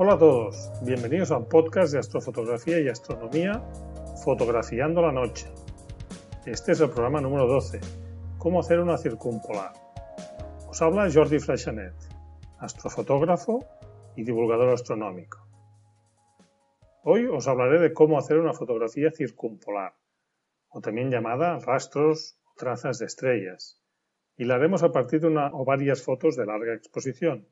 Hola a todos, bienvenidos al podcast de astrofotografía y astronomía Fotografiando la Noche. Este es el programa número 12, Cómo hacer una circumpolar. Os habla Jordi Freixanet, astrofotógrafo y divulgador astronómico. Hoy os hablaré de cómo hacer una fotografía circumpolar, o también llamada rastros o trazas de estrellas, y la haremos a partir de una o varias fotos de larga exposición.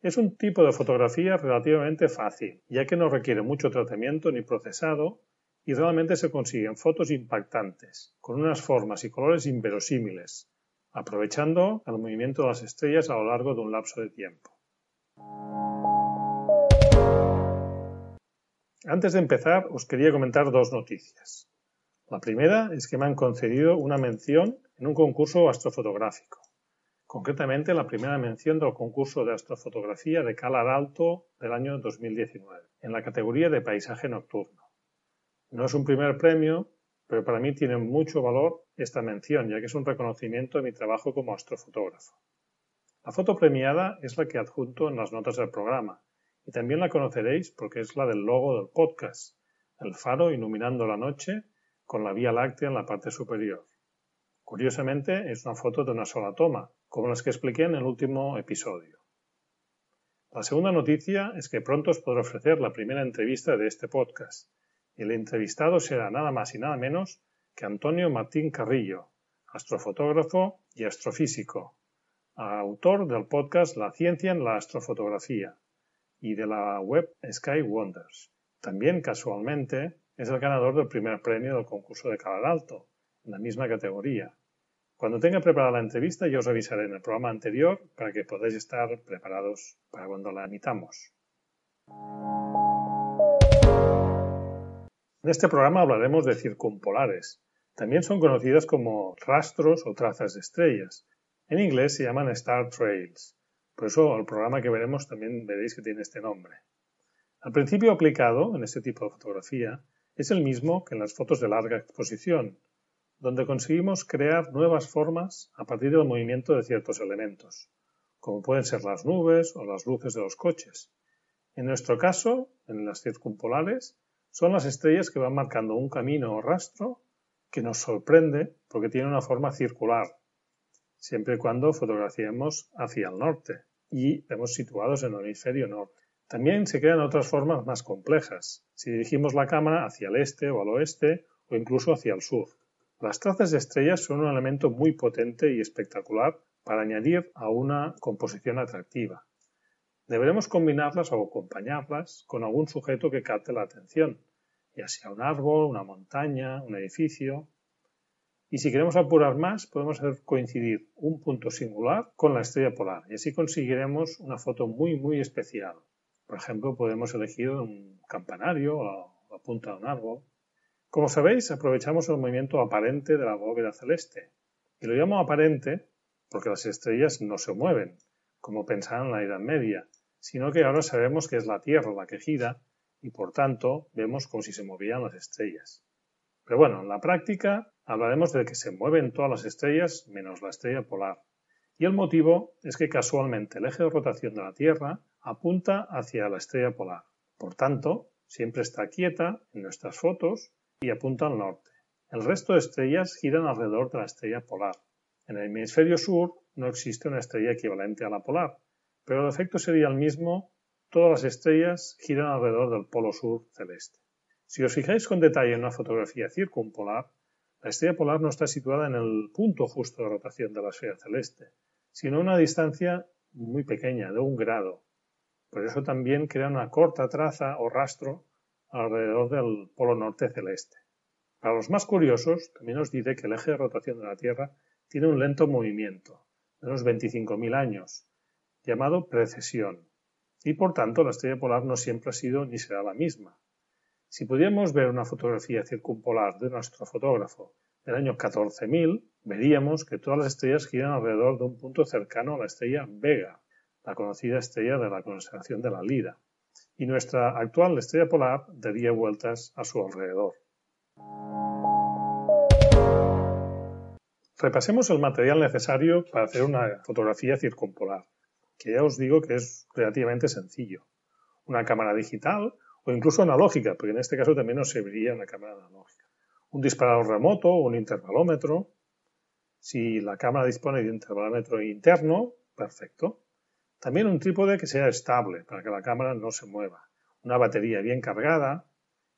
Es un tipo de fotografía relativamente fácil, ya que no requiere mucho tratamiento ni procesado y realmente se consiguen fotos impactantes, con unas formas y colores inverosímiles, aprovechando el movimiento de las estrellas a lo largo de un lapso de tiempo. Antes de empezar, os quería comentar dos noticias. La primera es que me han concedido una mención en un concurso astrofotográfico, concretamente la primera mención del concurso de astrofotografía de Calar Alto del año 2019, en la categoría de paisaje nocturno. No es un primer premio, pero para mí tiene mucho valor esta mención, ya que es un reconocimiento de mi trabajo como astrofotógrafo. La foto premiada es la que adjunto en las notas del programa, y también la conoceréis porque es la del logo del podcast, el faro iluminando la noche con la Vía Láctea en la parte superior. Curiosamente, es una foto de una sola toma, como las que expliqué en el último episodio. La segunda noticia es que pronto os podré ofrecer la primera entrevista de este podcast, el entrevistado será nada más y nada menos que Antonio Martín Carrillo, astrofotógrafo y astrofísico, autor del podcast La ciencia en la astrofotografía y de la web Sky Wonders. También, casualmente, es el ganador del primer premio del concurso de Calar Alto, en la misma categoría. Cuando tenga preparada la entrevista, yo os avisaré en el programa anterior para que podáis estar preparados para cuando la emitamos. En este programa hablaremos de circumpolares. También son conocidas como rastros o trazas de estrellas. En inglés se llaman Star Trails. Por eso el programa que veremos también veréis que tiene este nombre. El principio aplicado en este tipo de fotografía es el mismo que en las fotos de larga exposición, donde conseguimos crear nuevas formas a partir del movimiento de ciertos elementos, como pueden ser las nubes o las luces de los coches. En nuestro caso, en las circumpolares, son las estrellas que van marcando un camino o rastro que nos sorprende porque tiene una forma circular, siempre y cuando fotografiemos hacia el norte y estemos situados en el hemisferio norte. También se crean otras formas más complejas, si dirigimos la cámara hacia el este o al oeste o incluso hacia el sur. Las trazas de estrellas son un elemento muy potente y espectacular para añadir a una composición atractiva. Deberemos combinarlas o acompañarlas con algún sujeto que capte la atención, ya sea un árbol, una montaña, un edificio. Y si queremos apurar más, podemos hacer coincidir un punto singular con la estrella polar y así conseguiremos una foto muy muy especial. Por ejemplo, podemos elegir un campanario o la punta de un árbol. Como sabéis, aprovechamos el movimiento aparente de la bóveda celeste. Y lo llamo aparente porque las estrellas no se mueven, como pensaban en la Edad Media, sino que ahora sabemos que es la Tierra la que gira y por tanto vemos como si se movían las estrellas. Pero bueno, en la práctica hablaremos de que se mueven todas las estrellas menos la estrella polar. Y el motivo es que casualmente el eje de rotación de la Tierra apunta hacia la estrella polar. Por tanto, siempre está quieta en nuestras fotos y apunta al norte. El resto de estrellas giran alrededor de la estrella polar. En el hemisferio sur no existe una estrella equivalente a la polar, pero el efecto sería el mismo, todas las estrellas giran alrededor del polo sur celeste. Si os fijáis con detalle en una fotografía circumpolar, la estrella polar no está situada en el punto justo de rotación de la esfera celeste, sino a una distancia muy pequeña, de un grado. Por eso también crea una corta traza o rastro alrededor del polo norte celeste. Para los más curiosos, también os diré que el eje de rotación de la Tierra tiene un lento movimiento, de unos 25.000 años, llamado precesión, y por tanto la estrella polar no siempre ha sido ni será la misma. Si pudiéramos ver una fotografía circumpolar de nuestro fotógrafo del año 14.000, veríamos que todas las estrellas giran alrededor de un punto cercano a la estrella Vega, la conocida estrella de la constelación de la Lira, y nuestra actual estrella polar daría vueltas a su alrededor. Repasemos el material necesario para hacer una fotografía circumpolar, que ya os digo que es relativamente sencillo. una cámara digital o incluso analógica, porque en este caso también nos serviría una cámara analógica. Un disparador remoto o un intervalómetro. Si la cámara dispone de intervalómetro interno, perfecto. También un trípode que sea estable para que la cámara no se mueva. Una batería bien cargada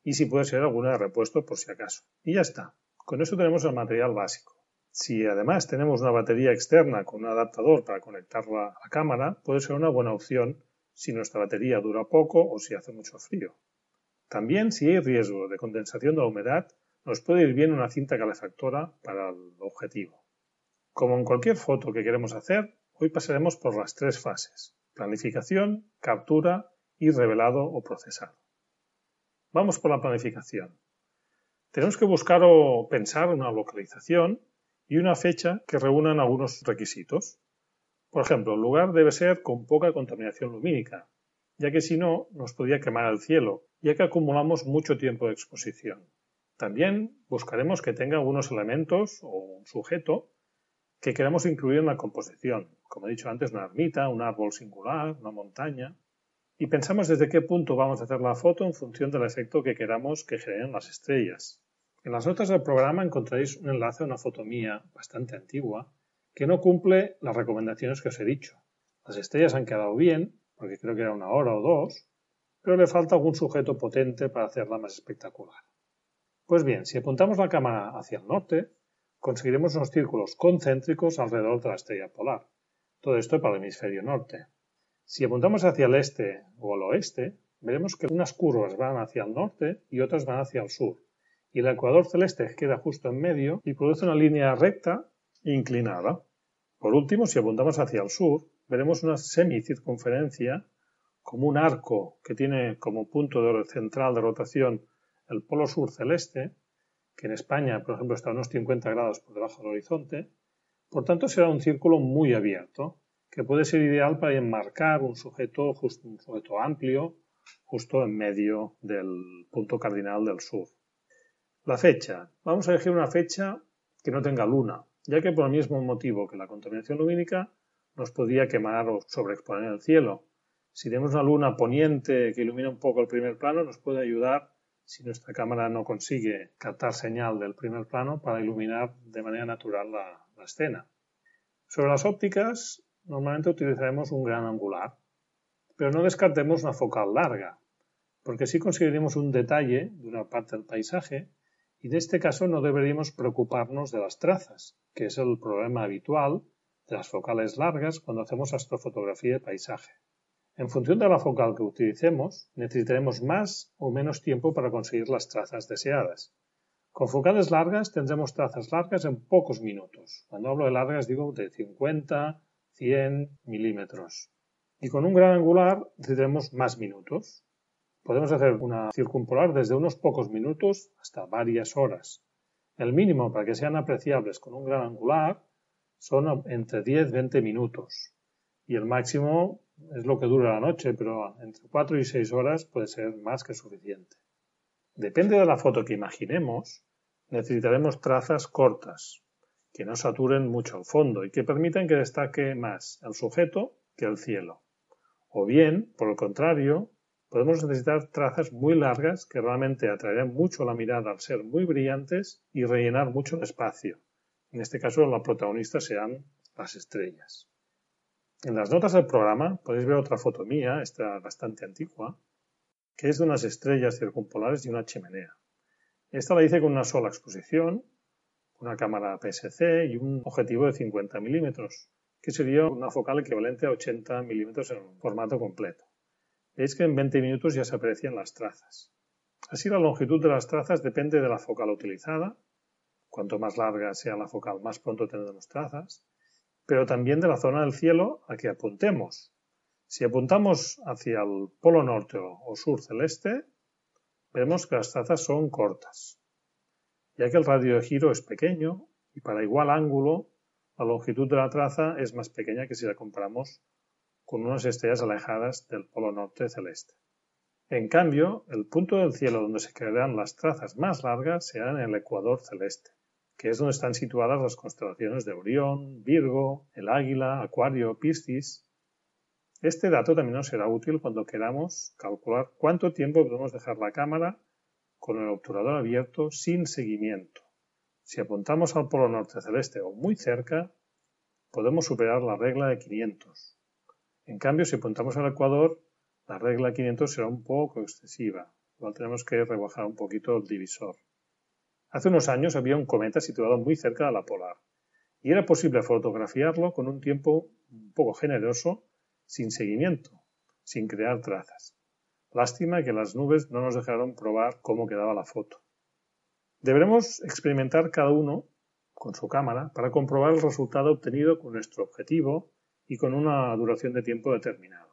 y si puede ser alguna de repuesto por si acaso. Y ya está. Con eso tenemos el material básico. Si además tenemos una batería externa con un adaptador para conectarla a la cámara, puede ser una buena opción si nuestra batería dura poco o si hace mucho frío. También si hay riesgo de condensación de la humedad, nos puede ir bien una cinta calefactora para el objetivo. Como en cualquier foto que queremos hacer, hoy pasaremos por las tres fases, planificación, captura y revelado o procesado. Vamos por la planificación. Tenemos que buscar o pensar una localización y una fecha que reúnan algunos requisitos. Por ejemplo, el lugar debe ser con poca contaminación lumínica, ya que si no nos podría quemar el cielo, ya que acumulamos mucho tiempo de exposición. También buscaremos que tenga algunos elementos o un sujeto que queramos incluir en la composición, como he dicho antes, una ermita, un árbol singular, una montaña, y pensamos desde qué punto vamos a hacer la foto en función del efecto que queramos que generen las estrellas. En las notas del programa encontraréis un enlace a una foto mía bastante antigua que no cumple las recomendaciones que os he dicho. Las estrellas han quedado bien, porque creo que era una hora o dos, pero le falta algún sujeto potente para hacerla más espectacular. Pues bien, si apuntamos la cámara hacia el norte, conseguiremos unos círculos concéntricos alrededor de la estrella polar. Todo esto para el hemisferio norte. Si apuntamos hacia el este o el oeste, veremos que unas curvas van hacia el norte y otras van hacia el sur, y el ecuador celeste queda justo en medio y produce una línea recta e inclinada. Por último, si apuntamos hacia el sur, veremos una semicircunferencia como un arco que tiene como punto central de rotación el polo sur celeste, que en España, por ejemplo, está a unos 50 grados por debajo del horizonte. Por tanto, será un círculo muy abierto, que puede ser ideal para enmarcar un sujeto, un sujeto amplio, justo en medio del punto cardinal del sur. La fecha. Vamos a elegir una fecha que no tenga luna, ya que por el mismo motivo que la contaminación lumínica nos podría quemar o sobreexponer el cielo. Si tenemos una luna poniente que ilumina un poco el primer plano, nos puede ayudar si nuestra cámara no consigue captar señal del primer plano para iluminar de manera natural la, la escena. Sobre las ópticas, normalmente utilizaremos un gran angular, pero no descartemos una focal larga, porque así conseguiremos un detalle de una parte del paisaje y en este caso no deberíamos preocuparnos de las trazas, que es el problema habitual de las focales largas cuando hacemos astrofotografía de paisaje. En función de la focal que utilicemos, necesitaremos más o menos tiempo para conseguir las trazas deseadas. Con focales largas tendremos trazas largas en pocos minutos. Cuando hablo de largas digo de 50, 100 milímetros. Y con un gran angular necesitaremos más minutos. Podemos hacer una circumpolar desde unos pocos minutos hasta varias horas. El mínimo para que sean apreciables con un gran angular son entre 10-20 minutos. Y el máximo es lo que dura la noche, pero entre 4 y 6 horas puede ser más que suficiente. Depende de la foto que imaginemos, necesitaremos trazas cortas, que no saturen mucho el fondo y que permitan que destaque más el sujeto que el cielo. O bien, por el contrario, podemos necesitar trazas muy largas que realmente atraerán mucho la mirada al ser muy brillantes y rellenar mucho el espacio. En este caso, la protagonista serán las estrellas. En las notas del programa podéis ver otra foto mía, esta bastante antigua, que es de unas estrellas circumpolares y una chimenea. Esta la hice con una sola exposición, una cámara PSC y un objetivo de 50 milímetros, que sería una focal equivalente a 80 milímetros en formato completo. Veis que en 20 minutos ya se aprecian las trazas. Así la longitud de las trazas depende de la focal utilizada. Cuanto más larga sea la focal, más pronto tendremos trazas. Pero también de la zona del cielo a que apuntemos. Si apuntamos hacia el polo norte o sur celeste, vemos que las trazas son cortas, ya que el radio de giro es pequeño y para igual ángulo la longitud de la traza es más pequeña que si la comparamos con unas estrellas alejadas del polo norte celeste. En cambio, el punto del cielo donde se crearán las trazas más largas será en el ecuador celeste, que es donde están situadas las constelaciones de Orión, Virgo, el Águila, Acuario, Piscis. Este dato también nos será útil cuando queramos calcular cuánto tiempo podemos dejar la cámara con el obturador abierto sin seguimiento. Si apuntamos al polo norte celeste o muy cerca, podemos superar la regla de 500. En cambio, si apuntamos al ecuador, la regla de 500 será un poco excesiva. Igual tenemos que rebajar un poquito el divisor. Hace unos años había un cometa situado muy cerca de la polar y era posible fotografiarlo con un tiempo un poco generoso sin seguimiento, sin crear trazas. Lástima que las nubes no nos dejaron probar cómo quedaba la foto. Deberemos experimentar cada uno con su cámara para comprobar el resultado obtenido con nuestro objetivo y con una duración de tiempo determinado.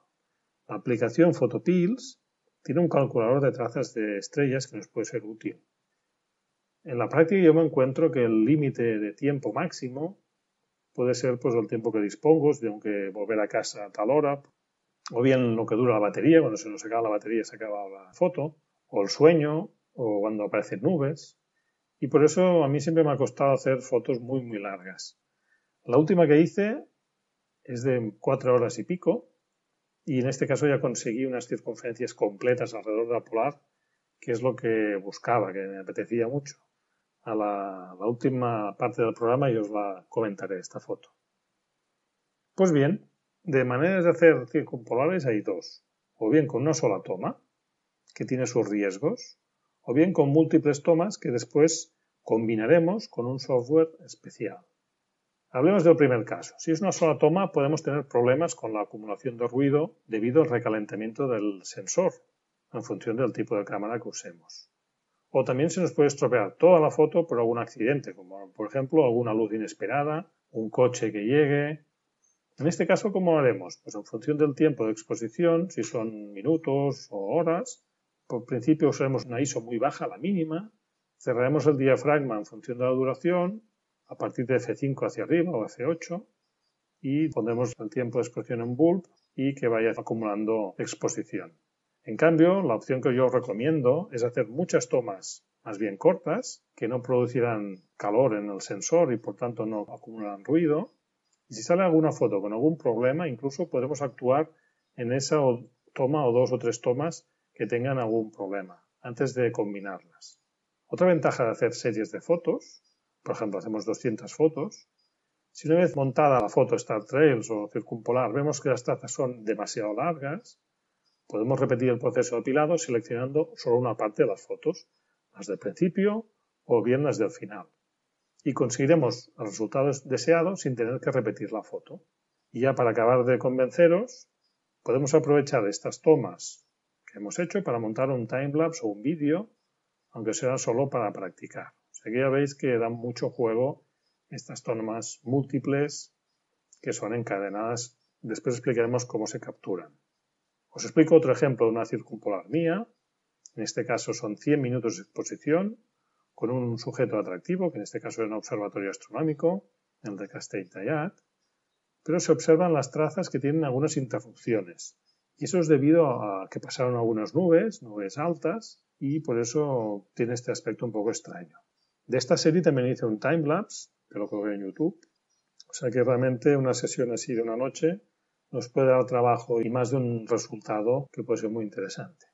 La aplicación Photopills tiene un calculador de trazas de estrellas que nos puede ser útil. En la práctica yo me encuentro que el límite de tiempo máximo puede ser pues el tiempo que dispongo, si tengo que volver a casa a tal hora, o bien lo que dura la batería, cuando se nos acaba la batería se acaba la foto, o el sueño, o cuando aparecen nubes. Y por eso a mí siempre me ha costado hacer fotos muy, muy largas. La última que hice es de cuatro horas y pico, y en este caso ya conseguí unas circunferencias completas alrededor de la polar, que es lo que buscaba, que me apetecía mucho a la, última parte del programa y os la comentaré esta foto. Pues bien, de maneras de hacer circumpolares hay dos. O bien con una sola toma, que tiene sus riesgos, o bien con múltiples tomas que después combinaremos con un software especial. Hablemos del primer caso. Si es una sola toma, podemos tener problemas con la acumulación de ruido debido al recalentamiento del sensor, en función del tipo de cámara que usemos. O también se nos puede estropear toda la foto por algún accidente, como por ejemplo alguna luz inesperada, un coche que llegue. En este caso, ¿cómo haremos? Pues en función del tiempo de exposición, si son minutos o horas, por principio usaremos una ISO muy baja, la mínima, cerraremos el diafragma en función de la duración, a partir de F5 hacia arriba o F8, y pondremos el tiempo de exposición en bulb y que vaya acumulando exposición. En cambio, la opción que yo recomiendo es hacer muchas tomas más bien cortas, que no producirán calor en el sensor y por tanto no acumulan ruido. Y si sale alguna foto con algún problema, incluso podemos actuar en esa toma o dos o tres tomas que tengan algún problema antes de combinarlas. Otra ventaja de hacer series de fotos, por ejemplo, hacemos 200 fotos, si una vez montada la foto Star Trails o Circumpolar vemos que las trazas son demasiado largas, Podemos repetir el proceso de apilado seleccionando solo una parte de las fotos, las del principio o bien las del final. Y conseguiremos el resultado deseado sin tener que repetir la foto. Y ya para acabar de convenceros, podemos aprovechar estas tomas que hemos hecho para montar un timelapse o un vídeo, aunque sea solo para practicar. O que ya veis que dan mucho juego estas tomas múltiples que son encadenadas. Después explicaremos cómo se capturan. Os explico otro ejemplo de una circumpolar mía. En este caso son 100 minutos de exposición con un sujeto atractivo, que en este caso es un observatorio astronómico, el de Castell-Tallat, pero se observan las trazas que tienen algunas interrupciones. Y eso es debido a que pasaron algunas nubes, nubes altas, y por eso tiene este aspecto un poco extraño. De esta serie también hice un timelapse, que lo colgué en YouTube. O sea que realmente una sesión así de una noche nos puede dar trabajo y más de un resultado que puede ser muy interesante.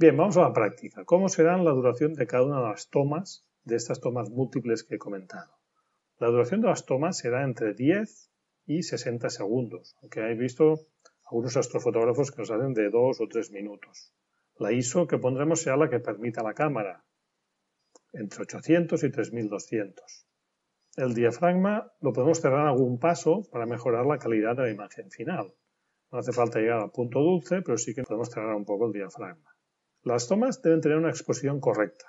Bien, vamos a la práctica. ¿Cómo será la duración de cada una de las tomas, de estas tomas múltiples que he comentado? La duración de las tomas será entre 10 y 60 segundos, aunque he visto algunos astrofotógrafos que nos hacen de 2 o 3 minutos. La ISO que pondremos será la que permita la cámara, entre 800 y 3200. El diafragma lo podemos cerrar algún paso para mejorar la calidad de la imagen final. No hace falta llegar al punto dulce, pero sí que podemos cerrar un poco el diafragma. Las tomas deben tener una exposición correcta.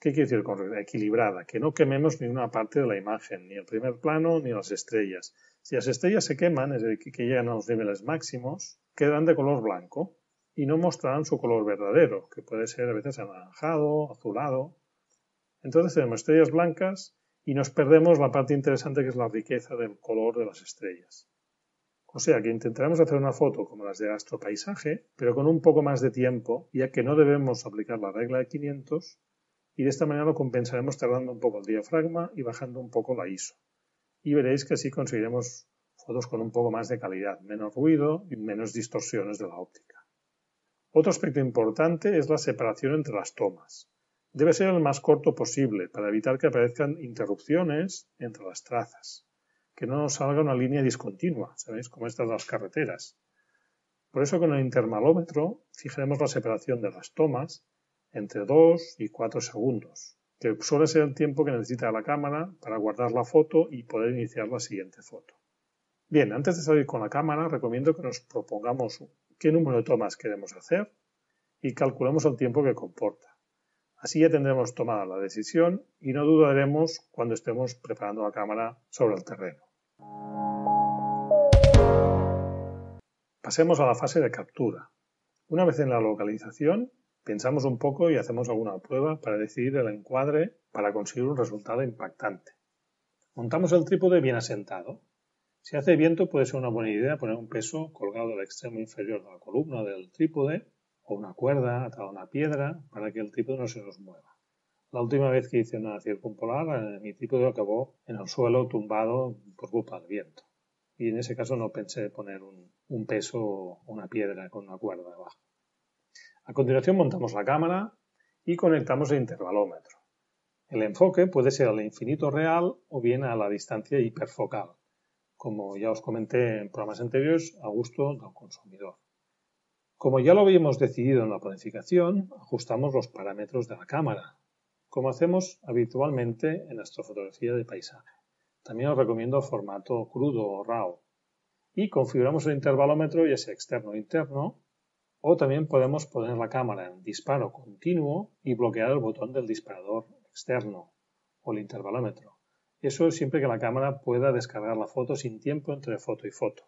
¿Qué quiere decir correcta? Equilibrada, que no quememos ni una parte de la imagen, ni el primer plano ni las estrellas. Si las estrellas se queman, es decir, que llegan a los niveles máximos, quedan de color blanco y no mostrarán su color verdadero, que puede ser a veces anaranjado, azulado. Entonces tenemos estrellas blancas y nos perdemos la parte interesante que es la riqueza del color de las estrellas. O sea que intentaremos hacer una foto como las de astropaisaje, pero con un poco más de tiempo, ya que no debemos aplicar la regla de 500 y de esta manera lo compensaremos tardando un poco el diafragma y bajando un poco la ISO. Y veréis que así conseguiremos fotos con un poco más de calidad, menos ruido y menos distorsiones de la óptica. Otro aspecto importante es la separación entre las tomas. Debe ser el más corto posible para evitar que aparezcan interrupciones entre las trazas, que no nos salga una línea discontinua, ¿sabéis? Como estas de las carreteras. Por eso con el intermalómetro fijaremos la separación de las tomas entre 2 y 4 segundos, que suele ser el tiempo que necesita la cámara para guardar la foto y poder iniciar la siguiente foto. Bien, antes de salir con la cámara, recomiendo que nos propongamos qué número de tomas queremos hacer y calculemos el tiempo que comporta. Así ya tendremos tomada la decisión y no dudaremos cuando estemos preparando la cámara sobre el terreno. Pasemos a la fase de captura. Una vez en la localización, Pensamos un poco y hacemos alguna prueba para decidir el encuadre para conseguir un resultado impactante. Montamos el trípode bien asentado. Si hace viento puede ser una buena idea poner un peso colgado del extremo inferior de la columna del trípode o una cuerda atada a una piedra para que el trípode no se nos mueva. La última vez que hice una circumpolar, eh, mi trípode acabó en el suelo tumbado por culpa del viento. Y en ese caso no pensé poner un, un peso o una piedra con una cuerda debajo. A continuación montamos la cámara y conectamos el intervalómetro. El enfoque puede ser al infinito real o bien a la distancia hiperfocal, como ya os comenté en programas anteriores, a gusto del consumidor. Como ya lo habíamos decidido en la planificación, ajustamos los parámetros de la cámara, como hacemos habitualmente en astrofotografía de paisaje. También os recomiendo formato crudo o RAW. Y configuramos el intervalómetro, ya sea externo o interno, o también podemos poner la cámara en disparo continuo y bloquear el botón del disparador externo o el intervalómetro. Eso es siempre que la cámara pueda descargar la foto sin tiempo entre foto y foto.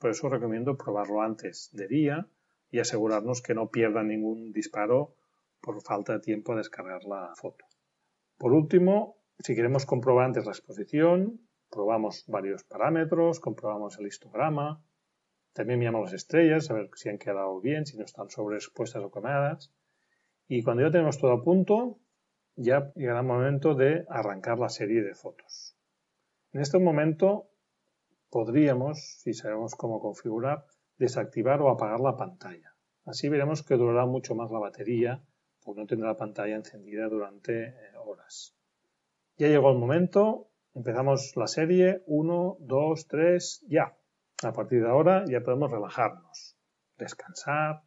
Por eso recomiendo probarlo antes de día y asegurarnos que no pierda ningún disparo por falta de tiempo a descargar la foto. Por último, si queremos comprobar antes la exposición, probamos varios parámetros, comprobamos el histograma, también miramos las estrellas, a ver si han quedado bien, si no están sobreexpuestas o quemadas. Y cuando ya tenemos todo a punto, ya llegará el momento de arrancar la serie de fotos. En este momento podríamos, si sabemos cómo configurar, desactivar o apagar la pantalla. Así veremos que durará mucho más la batería, porque no tendrá la pantalla encendida durante eh, horas. Ya llegó el momento, empezamos la serie, 1, 2, 3, ya. A partir de ahora ya podemos relajarnos, descansar,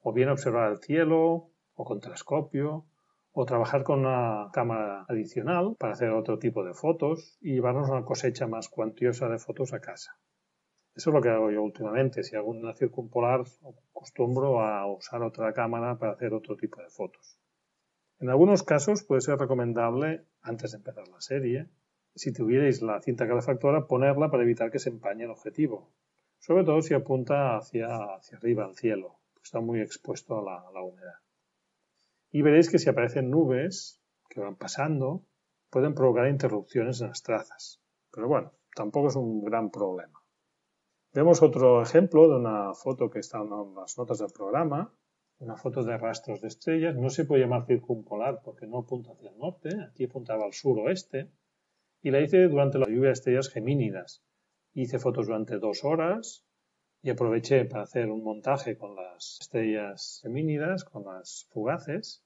o bien observar el cielo, o con telescopio, o trabajar con una cámara adicional para hacer otro tipo de fotos y llevarnos una cosecha más cuantiosa de fotos a casa. Eso es lo que hago yo últimamente. Si hago una circumpolar, acostumbro a usar otra cámara para hacer otro tipo de fotos. En algunos casos puede ser recomendable, antes de empezar la serie, si tuvierais la cinta calefactora, ponerla para evitar que se empañe el objetivo. Sobre todo si apunta hacia, hacia arriba, al cielo, está muy expuesto a la humedad. Y veréis que si aparecen nubes que van pasando, pueden provocar interrupciones en las trazas. Pero bueno, tampoco es un gran problema. Vemos otro ejemplo de una foto que está en las notas del programa, una foto de rastros de estrellas. No se puede llamar circumpolar porque no apunta hacia el norte, aquí apuntaba al suroeste y la hice durante la lluvia de estrellas gemínidas. Hice fotos durante dos horas y aproveché para hacer un montaje con las estrellas gemínidas, con las fugaces,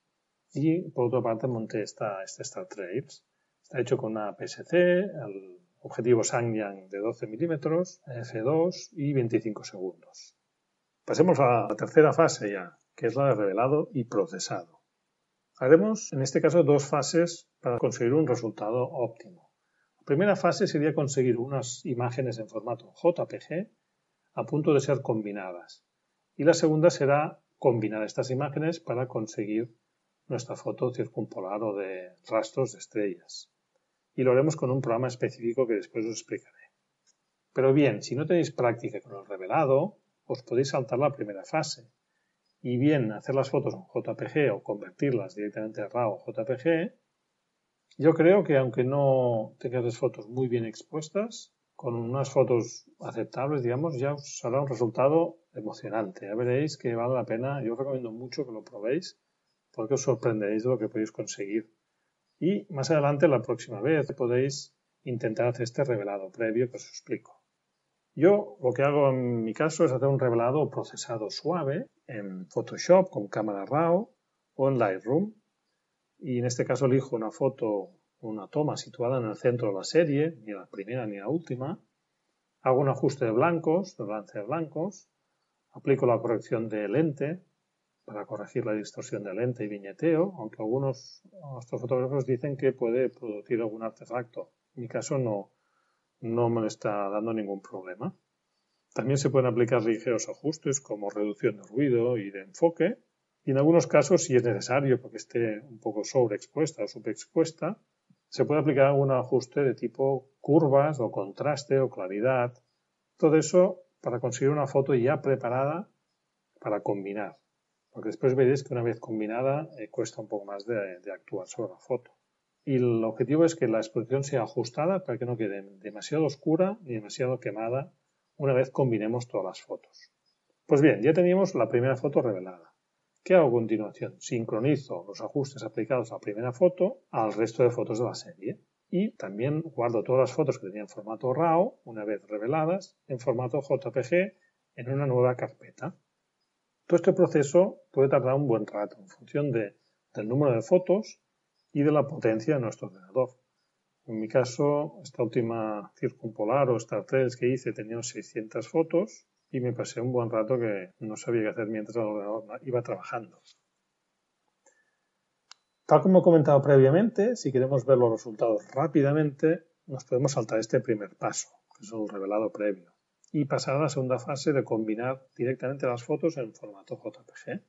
y por otra parte monté esta, este Star Trails. Está hecho con una PSC, objetivo Sangyang de 12 milímetros, F2 y 25 segundos. Pasemos a la tercera fase ya, que es la de revelado y procesado. Haremos en este caso dos fases para conseguir un resultado óptimo. La primera fase sería conseguir unas imágenes en formato JPG a punto de ser combinadas. Y la segunda será combinar estas imágenes para conseguir nuestra foto circumpolar o de rastros de estrellas. Y lo haremos con un programa específico que después os explicaré. Pero bien, si no tenéis práctica con el revelado, os podéis saltar la primera fase. Y bien hacer las fotos en JPG o convertirlas directamente a RAW o JPG, yo creo que aunque no tengas las fotos muy bien expuestas, con unas fotos aceptables, digamos, ya os hará un resultado emocionante. Ya veréis que vale la pena. Yo os recomiendo mucho que lo probéis porque os sorprenderéis de lo que podéis conseguir. Y más adelante, la próxima vez, podéis intentar hacer este revelado previo que os explico. Yo lo que hago en mi caso es hacer un revelado procesado suave en Photoshop con cámara RAW o en Lightroom. Y en este caso elijo una foto, una toma situada en el centro de la serie, ni la primera ni la última. Hago un ajuste de blancos, de balance de blancos. Aplico la corrección de lente para corregir la distorsión de lente y viñeteo, aunque algunos fotógrafos dicen que puede producir algún artefacto. En mi caso no, no me está dando ningún problema. También se pueden aplicar ligeros ajustes como reducción de ruido y de enfoque. Y en algunos casos, si es necesario, porque esté un poco sobreexpuesta o subexpuesta, se puede aplicar algún ajuste de tipo curvas o contraste o claridad. Todo eso para conseguir una foto ya preparada para combinar. Porque después veréis que una vez combinada eh, cuesta un poco más de, actuar sobre la foto y el objetivo es que la exposición sea ajustada para que no quede demasiado oscura ni demasiado quemada una vez combinemos todas las fotos. Pues bien, ya teníamos la primera foto revelada. ¿Qué hago a continuación? Sincronizo los ajustes aplicados a la primera foto al resto de fotos de la serie y también guardo todas las fotos que tenía en formato RAW, una vez reveladas, en formato JPG en una nueva carpeta. Todo este proceso puede tardar un buen rato en función del número de fotos y de la potencia de nuestro ordenador. En mi caso, esta última circumpolar o Star que hice tenía 600 fotos y me pasé un buen rato que no sabía qué hacer mientras el ordenador iba trabajando. Tal como he comentado previamente, si queremos ver los resultados rápidamente, nos podemos saltar este primer paso, que es el revelado previo, y pasar a la segunda fase de combinar directamente las fotos en formato JPG.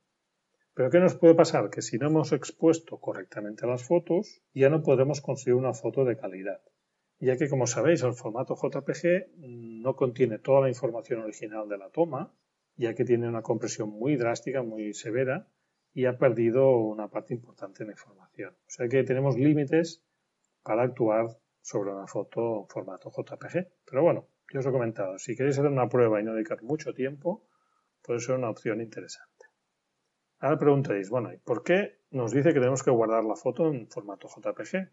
Pero ¿qué nos puede pasar? Que si no hemos expuesto correctamente las fotos, ya no podremos conseguir una foto de calidad. Ya que, como sabéis, el formato JPG no contiene toda la información original de la toma, ya que tiene una compresión muy drástica, muy severa, y ha perdido una parte importante de la información. O sea que tenemos límites para actuar sobre una foto en formato JPG. Pero bueno, os he comentado, si queréis hacer una prueba y no dedicar mucho tiempo, puede ser una opción interesante. Ahora preguntaréis, bueno, ¿y por qué nos dice que tenemos que guardar la foto en formato JPG?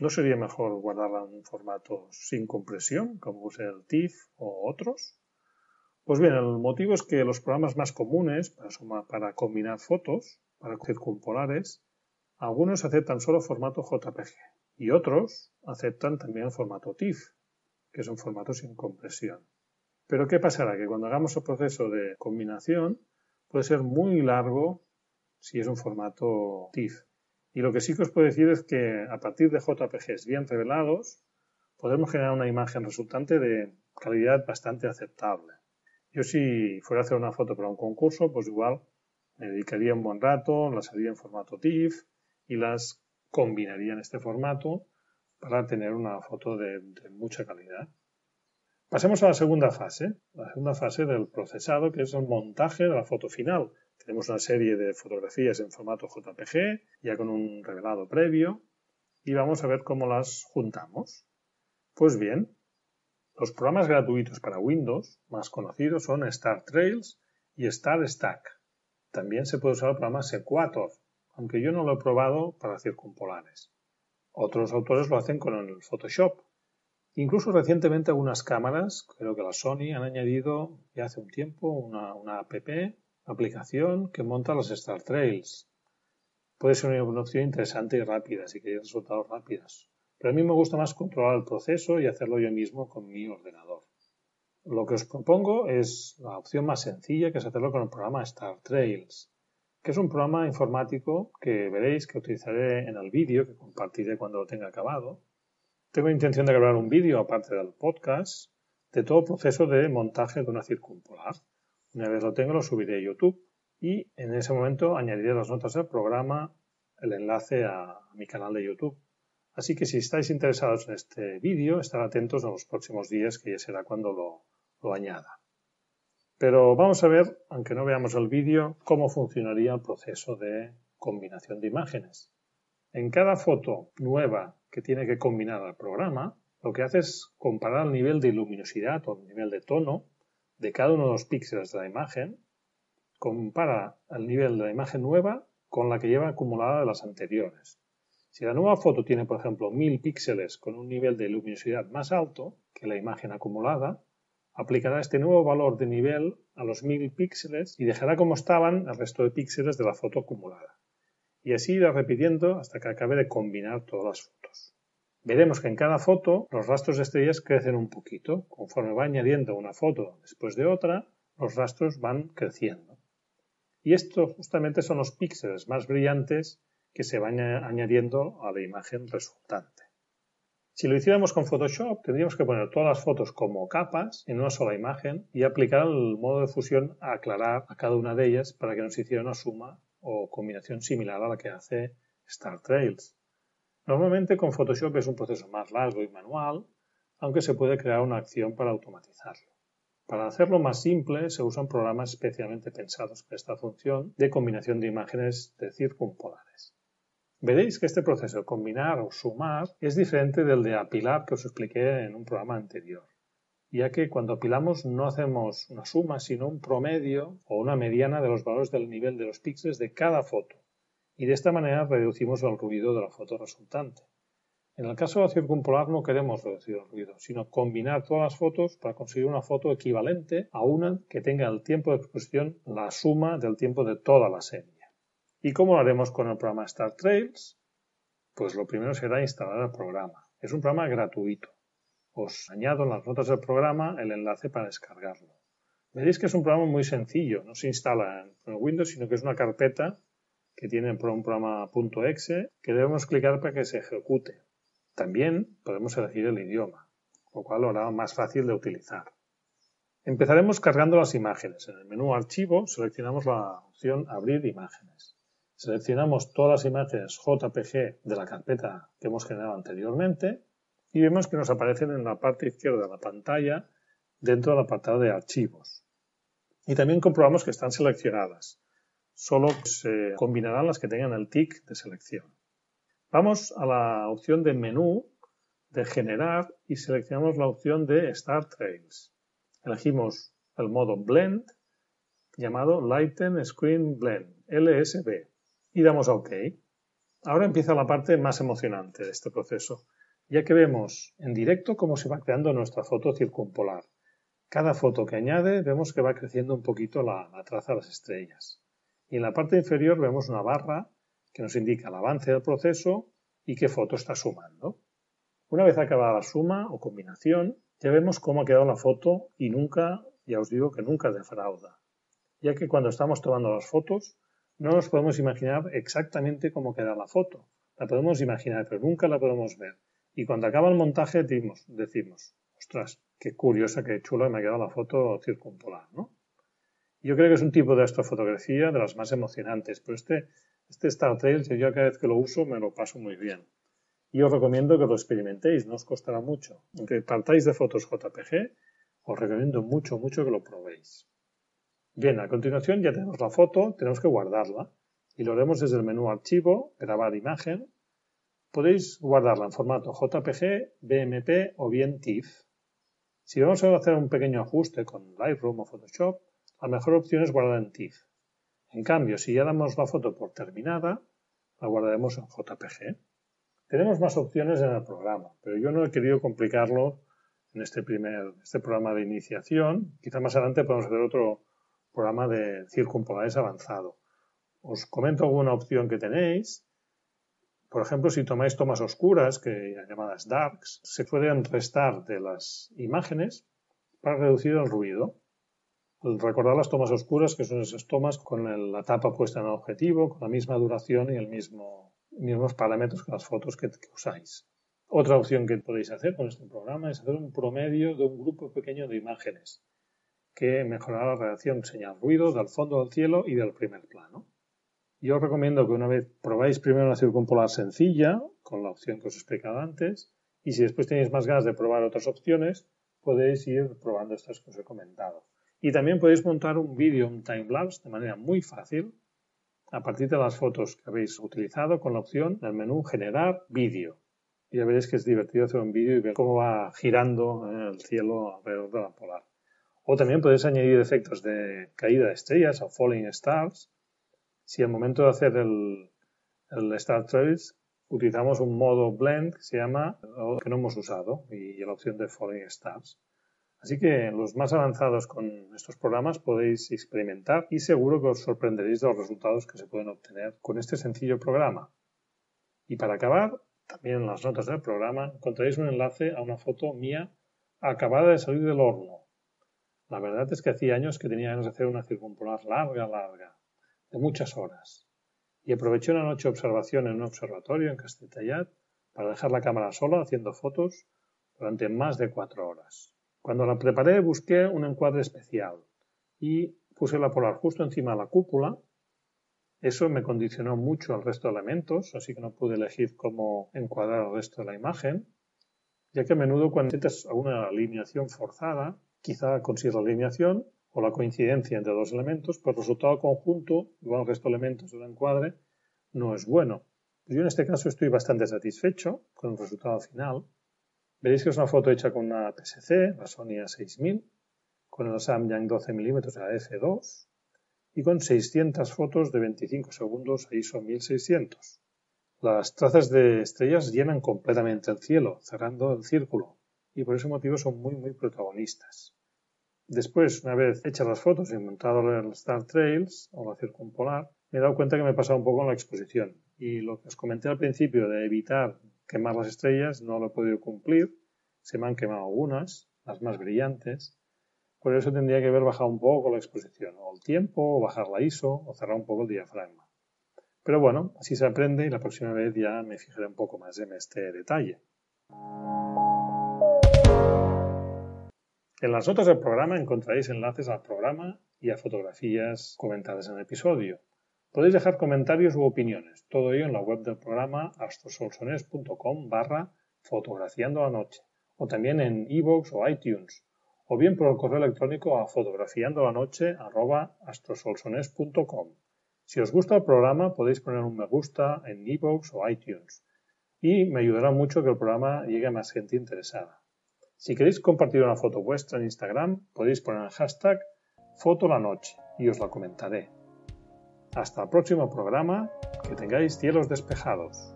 ¿No sería mejor guardarla en formato sin compresión, como es el TIFF o otros? Pues bien, el motivo es que los programas más comunes para, para combinar fotos, para circumpolares, algunos aceptan solo formato JPG y otros aceptan también formato TIFF, que es un formato sin compresión. Pero ¿qué pasará? Que cuando hagamos el proceso de combinación, puede ser muy largo si es un formato TIFF. Y lo que sí que os puedo decir es que a partir de JPGs bien revelados, podemos generar una imagen resultante de calidad bastante aceptable. Yo si fuera a hacer una foto para un concurso, pues igual me dedicaría un buen rato, las haría en formato TIFF y las combinaría en este formato para tener una foto de, mucha calidad. Pasemos a la segunda fase, la segunda fase del procesado, que es el montaje de la foto final. Tenemos una serie de fotografías en formato JPG, ya con un revelado previo, y vamos a ver cómo las juntamos. Pues bien, los programas gratuitos para Windows más conocidos son Star Trails y Star Stack. También se puede usar el programa Sequator, aunque yo no lo he probado para circumpolares. Otros autores lo hacen con el Photoshop, Incluso recientemente algunas cámaras, creo que la Sony, han añadido ya hace un tiempo una, una app, aplicación que monta los Star Trails. Puede ser una opción interesante y rápida si queréis resultados rápidos. Pero a mí me gusta más controlar el proceso y hacerlo yo mismo con mi ordenador. Lo que os propongo es la opción más sencilla, que es hacerlo con el programa Star Trails, que es un programa informático que veréis que utilizaré en el vídeo que compartiré cuando lo tenga acabado tengo intención de grabar un vídeo, aparte del podcast, de todo el proceso de montaje de una circumpolar. Una vez lo tengo, lo subiré a YouTube y en ese momento añadiré las notas del programa, el enlace a mi canal de YouTube. Así que si estáis interesados en este vídeo, estar atentos en los próximos días, que ya será cuando lo añada. Pero vamos a ver, aunque no veamos el vídeo, cómo funcionaría el proceso de combinación de imágenes. En cada foto nueva que tiene que combinar al programa, lo que hace es comparar el nivel de luminosidad o el nivel de tono de cada uno de los píxeles de la imagen, compara el nivel de la imagen nueva con la que lleva acumulada de las anteriores. Si la nueva foto tiene, por ejemplo, 1000 píxeles con un nivel de luminosidad más alto que la imagen acumulada, aplicará este nuevo valor de nivel a los 1000 píxeles y dejará como estaban el resto de píxeles de la foto acumulada. Y así irá repitiendo hasta que acabe de combinar todas las fotos. Veremos que en cada foto los rastros de estrellas crecen un poquito. Conforme va añadiendo una foto después de otra, los rastros van creciendo. Y estos justamente son los píxeles más brillantes que se van añadiendo a la imagen resultante. Si lo hiciéramos con Photoshop, tendríamos que poner todas las fotos como capas en una sola imagen y aplicar el modo de fusión a aclarar a cada una de ellas para que nos hiciera una suma o combinación similar a la que hace Star Trails. Normalmente con Photoshop es un proceso más largo y manual, aunque se puede crear una acción para automatizarlo. Para hacerlo más simple se usan programas especialmente pensados para esta función de combinación de imágenes de circumpolares. Veréis que este proceso de combinar o sumar es diferente del de apilar que os expliqué en un programa anterior, ya que cuando apilamos no hacemos una suma, sino un promedio o una mediana de los valores del nivel de los píxeles de cada foto, y de esta manera reducimos el ruido de la foto resultante. En el caso de la circumpolar no queremos reducir el ruido, sino combinar todas las fotos para conseguir una foto equivalente a una que tenga el tiempo de exposición la suma del tiempo de toda la serie. ¿Y cómo lo haremos con el programa Star Trails? Pues lo primero será instalar el programa. Es un programa gratuito. Os añado en las notas del programa el enlace para descargarlo. Veréis que es un programa muy sencillo. No se instala en Windows, sino que es una carpeta que tiene un programa .exe que debemos clicar para que se ejecute. También podemos elegir el idioma, lo cual lo hará más fácil de utilizar. Empezaremos cargando las imágenes. En el menú Archivo seleccionamos la opción Abrir imágenes. Seleccionamos todas las imágenes JPG de la carpeta que hemos generado anteriormente y vemos que nos aparecen en la parte izquierda de la pantalla dentro del apartado de archivos. Y también comprobamos que están seleccionadas. Solo se combinarán las que tengan el tick de selección. Vamos a la opción de menú de generar y seleccionamos la opción de Start Trails. Elegimos el modo Blend llamado Lighten Screen Blend, LSB y damos a OK. Ahora empieza la parte más emocionante de este proceso, ya que vemos en directo cómo se va creando nuestra foto circumpolar. Cada foto que añade vemos que va creciendo un poquito la, traza de las estrellas. Y en la parte inferior vemos una barra que nos indica el avance del proceso y qué foto está sumando. Una vez acabada la suma o combinación, ya vemos cómo ha quedado la foto y nunca, ya os digo que nunca defrauda, ya que cuando estamos tomando las fotos no nos podemos imaginar exactamente cómo queda la foto. La podemos imaginar, pero nunca la podemos ver. Y cuando acaba el montaje decimos, decimos ostras, qué curiosa, qué chula me ha quedado la foto circumpolar, ¿no? Yo creo que es un tipo de astrofotografía de las más emocionantes, pero este, este Star Trails, yo cada vez que lo uso me lo paso muy bien. Y os recomiendo que lo experimentéis, no os costará mucho. Aunque partáis de fotos JPG, os recomiendo mucho, mucho que lo probéis. Bien, a continuación ya tenemos la foto, tenemos que guardarla y lo haremos desde el menú Archivo, Grabar imagen. Podéis guardarla en formato JPG, BMP o bien TIFF. Si vamos a hacer un pequeño ajuste con Lightroom o Photoshop, la mejor opción es guardar en TIFF. En cambio, si ya damos la foto por terminada, la guardaremos en JPG. Tenemos más opciones en el programa, pero yo no he querido complicarlo en este primer este programa de iniciación. Quizá más adelante podemos hacer otro programa de circumpolares avanzado. Os comento alguna opción que tenéis. Por ejemplo, si tomáis tomas oscuras, que llamadas darks, se pueden restar de las imágenes para reducir el ruido. Recordad las tomas oscuras, que son esas tomas con la tapa puesta en el objetivo, con la misma duración y el mismo, mismos parámetros que las fotos que usáis. Otra opción que podéis hacer con este programa es hacer un promedio de un grupo pequeño de imágenes que mejorará la relación señal-ruido del fondo del cielo y del primer plano. Yo os recomiendo que una vez probáis primero una circumpolar sencilla, con la opción que os he explicado antes, y si después tenéis más ganas de probar otras opciones, podéis ir probando estas que os he comentado. Y también podéis montar un vídeo, un timelapse, de manera muy fácil, a partir de las fotos que habéis utilizado con la opción del menú Generar vídeo. Y ya veréis que es divertido hacer un vídeo y ver cómo va girando el cielo alrededor de la polar. O también puedes añadir efectos de caída de estrellas o falling stars. Si al momento de hacer el, Star Trails utilizamos un modo blend que se llama, que no hemos usado, y la opción de falling stars. Así que los más avanzados con estos programas podéis experimentar y seguro que os sorprenderéis de los resultados que se pueden obtener con este sencillo programa. Y para acabar, también en las notas del programa encontraréis un enlace a una foto mía acabada de salir del horno. La verdad es que hacía años que tenía ganas de hacer una circumpolar larga, larga, de muchas horas. Y aproveché una noche de observación en un observatorio en Castelltallat para dejar la cámara sola haciendo fotos durante más de cuatro horas. Cuando la preparé busqué un encuadre especial y puse la polar justo encima de la cúpula. Eso me condicionó mucho al resto de elementos, así que no pude elegir cómo encuadrar el resto de la imagen, ya que a menudo cuando intentas alguna alineación forzada, quizá consigues la alineación o la coincidencia entre dos elementos, pero el resultado conjunto, igual el resto de elementos del encuadre, no es bueno. Yo en este caso estoy bastante satisfecho con el resultado final Veréis que es una foto hecha con una PSC, la Sony A6000, con el Samyang 12 mm a f2 y con 600 fotos de 25 segundos a ISO 1600. Las trazas de estrellas llenan completamente el cielo, cerrando el círculo, y por ese motivo son muy, muy protagonistas. Después, una vez hechas las fotos y montado el Star Trails o la circumpolar, me he dado cuenta que me he pasado un poco en la exposición. Y lo que os comenté al principio de evitar quemar las estrellas no lo he podido cumplir. Se me han quemado algunas, las más brillantes. Por eso tendría que haber bajado un poco la exposición, o el tiempo, o bajar la ISO, o cerrar un poco el diafragma. Pero bueno, así se aprende y la próxima vez ya me fijaré un poco más en este detalle. En las notas del programa encontraréis enlaces al programa y a fotografías comentadas en el episodio. Podéis dejar comentarios u opiniones, todo ello en la web del programa astrosolsones.com barra fotografiando la noche, o también en iVoox o iTunes, o bien por el correo electrónico a fotografiandolanoche arroba astrosolsones.com. Si os gusta el programa podéis poner un me gusta en iVoox o iTunes y me ayudará mucho que el programa llegue a más gente interesada. Si queréis compartir una foto vuestra en Instagram podéis poner el hashtag fotolanoche y os la comentaré. Hasta el próximo programa, que tengáis cielos despejados.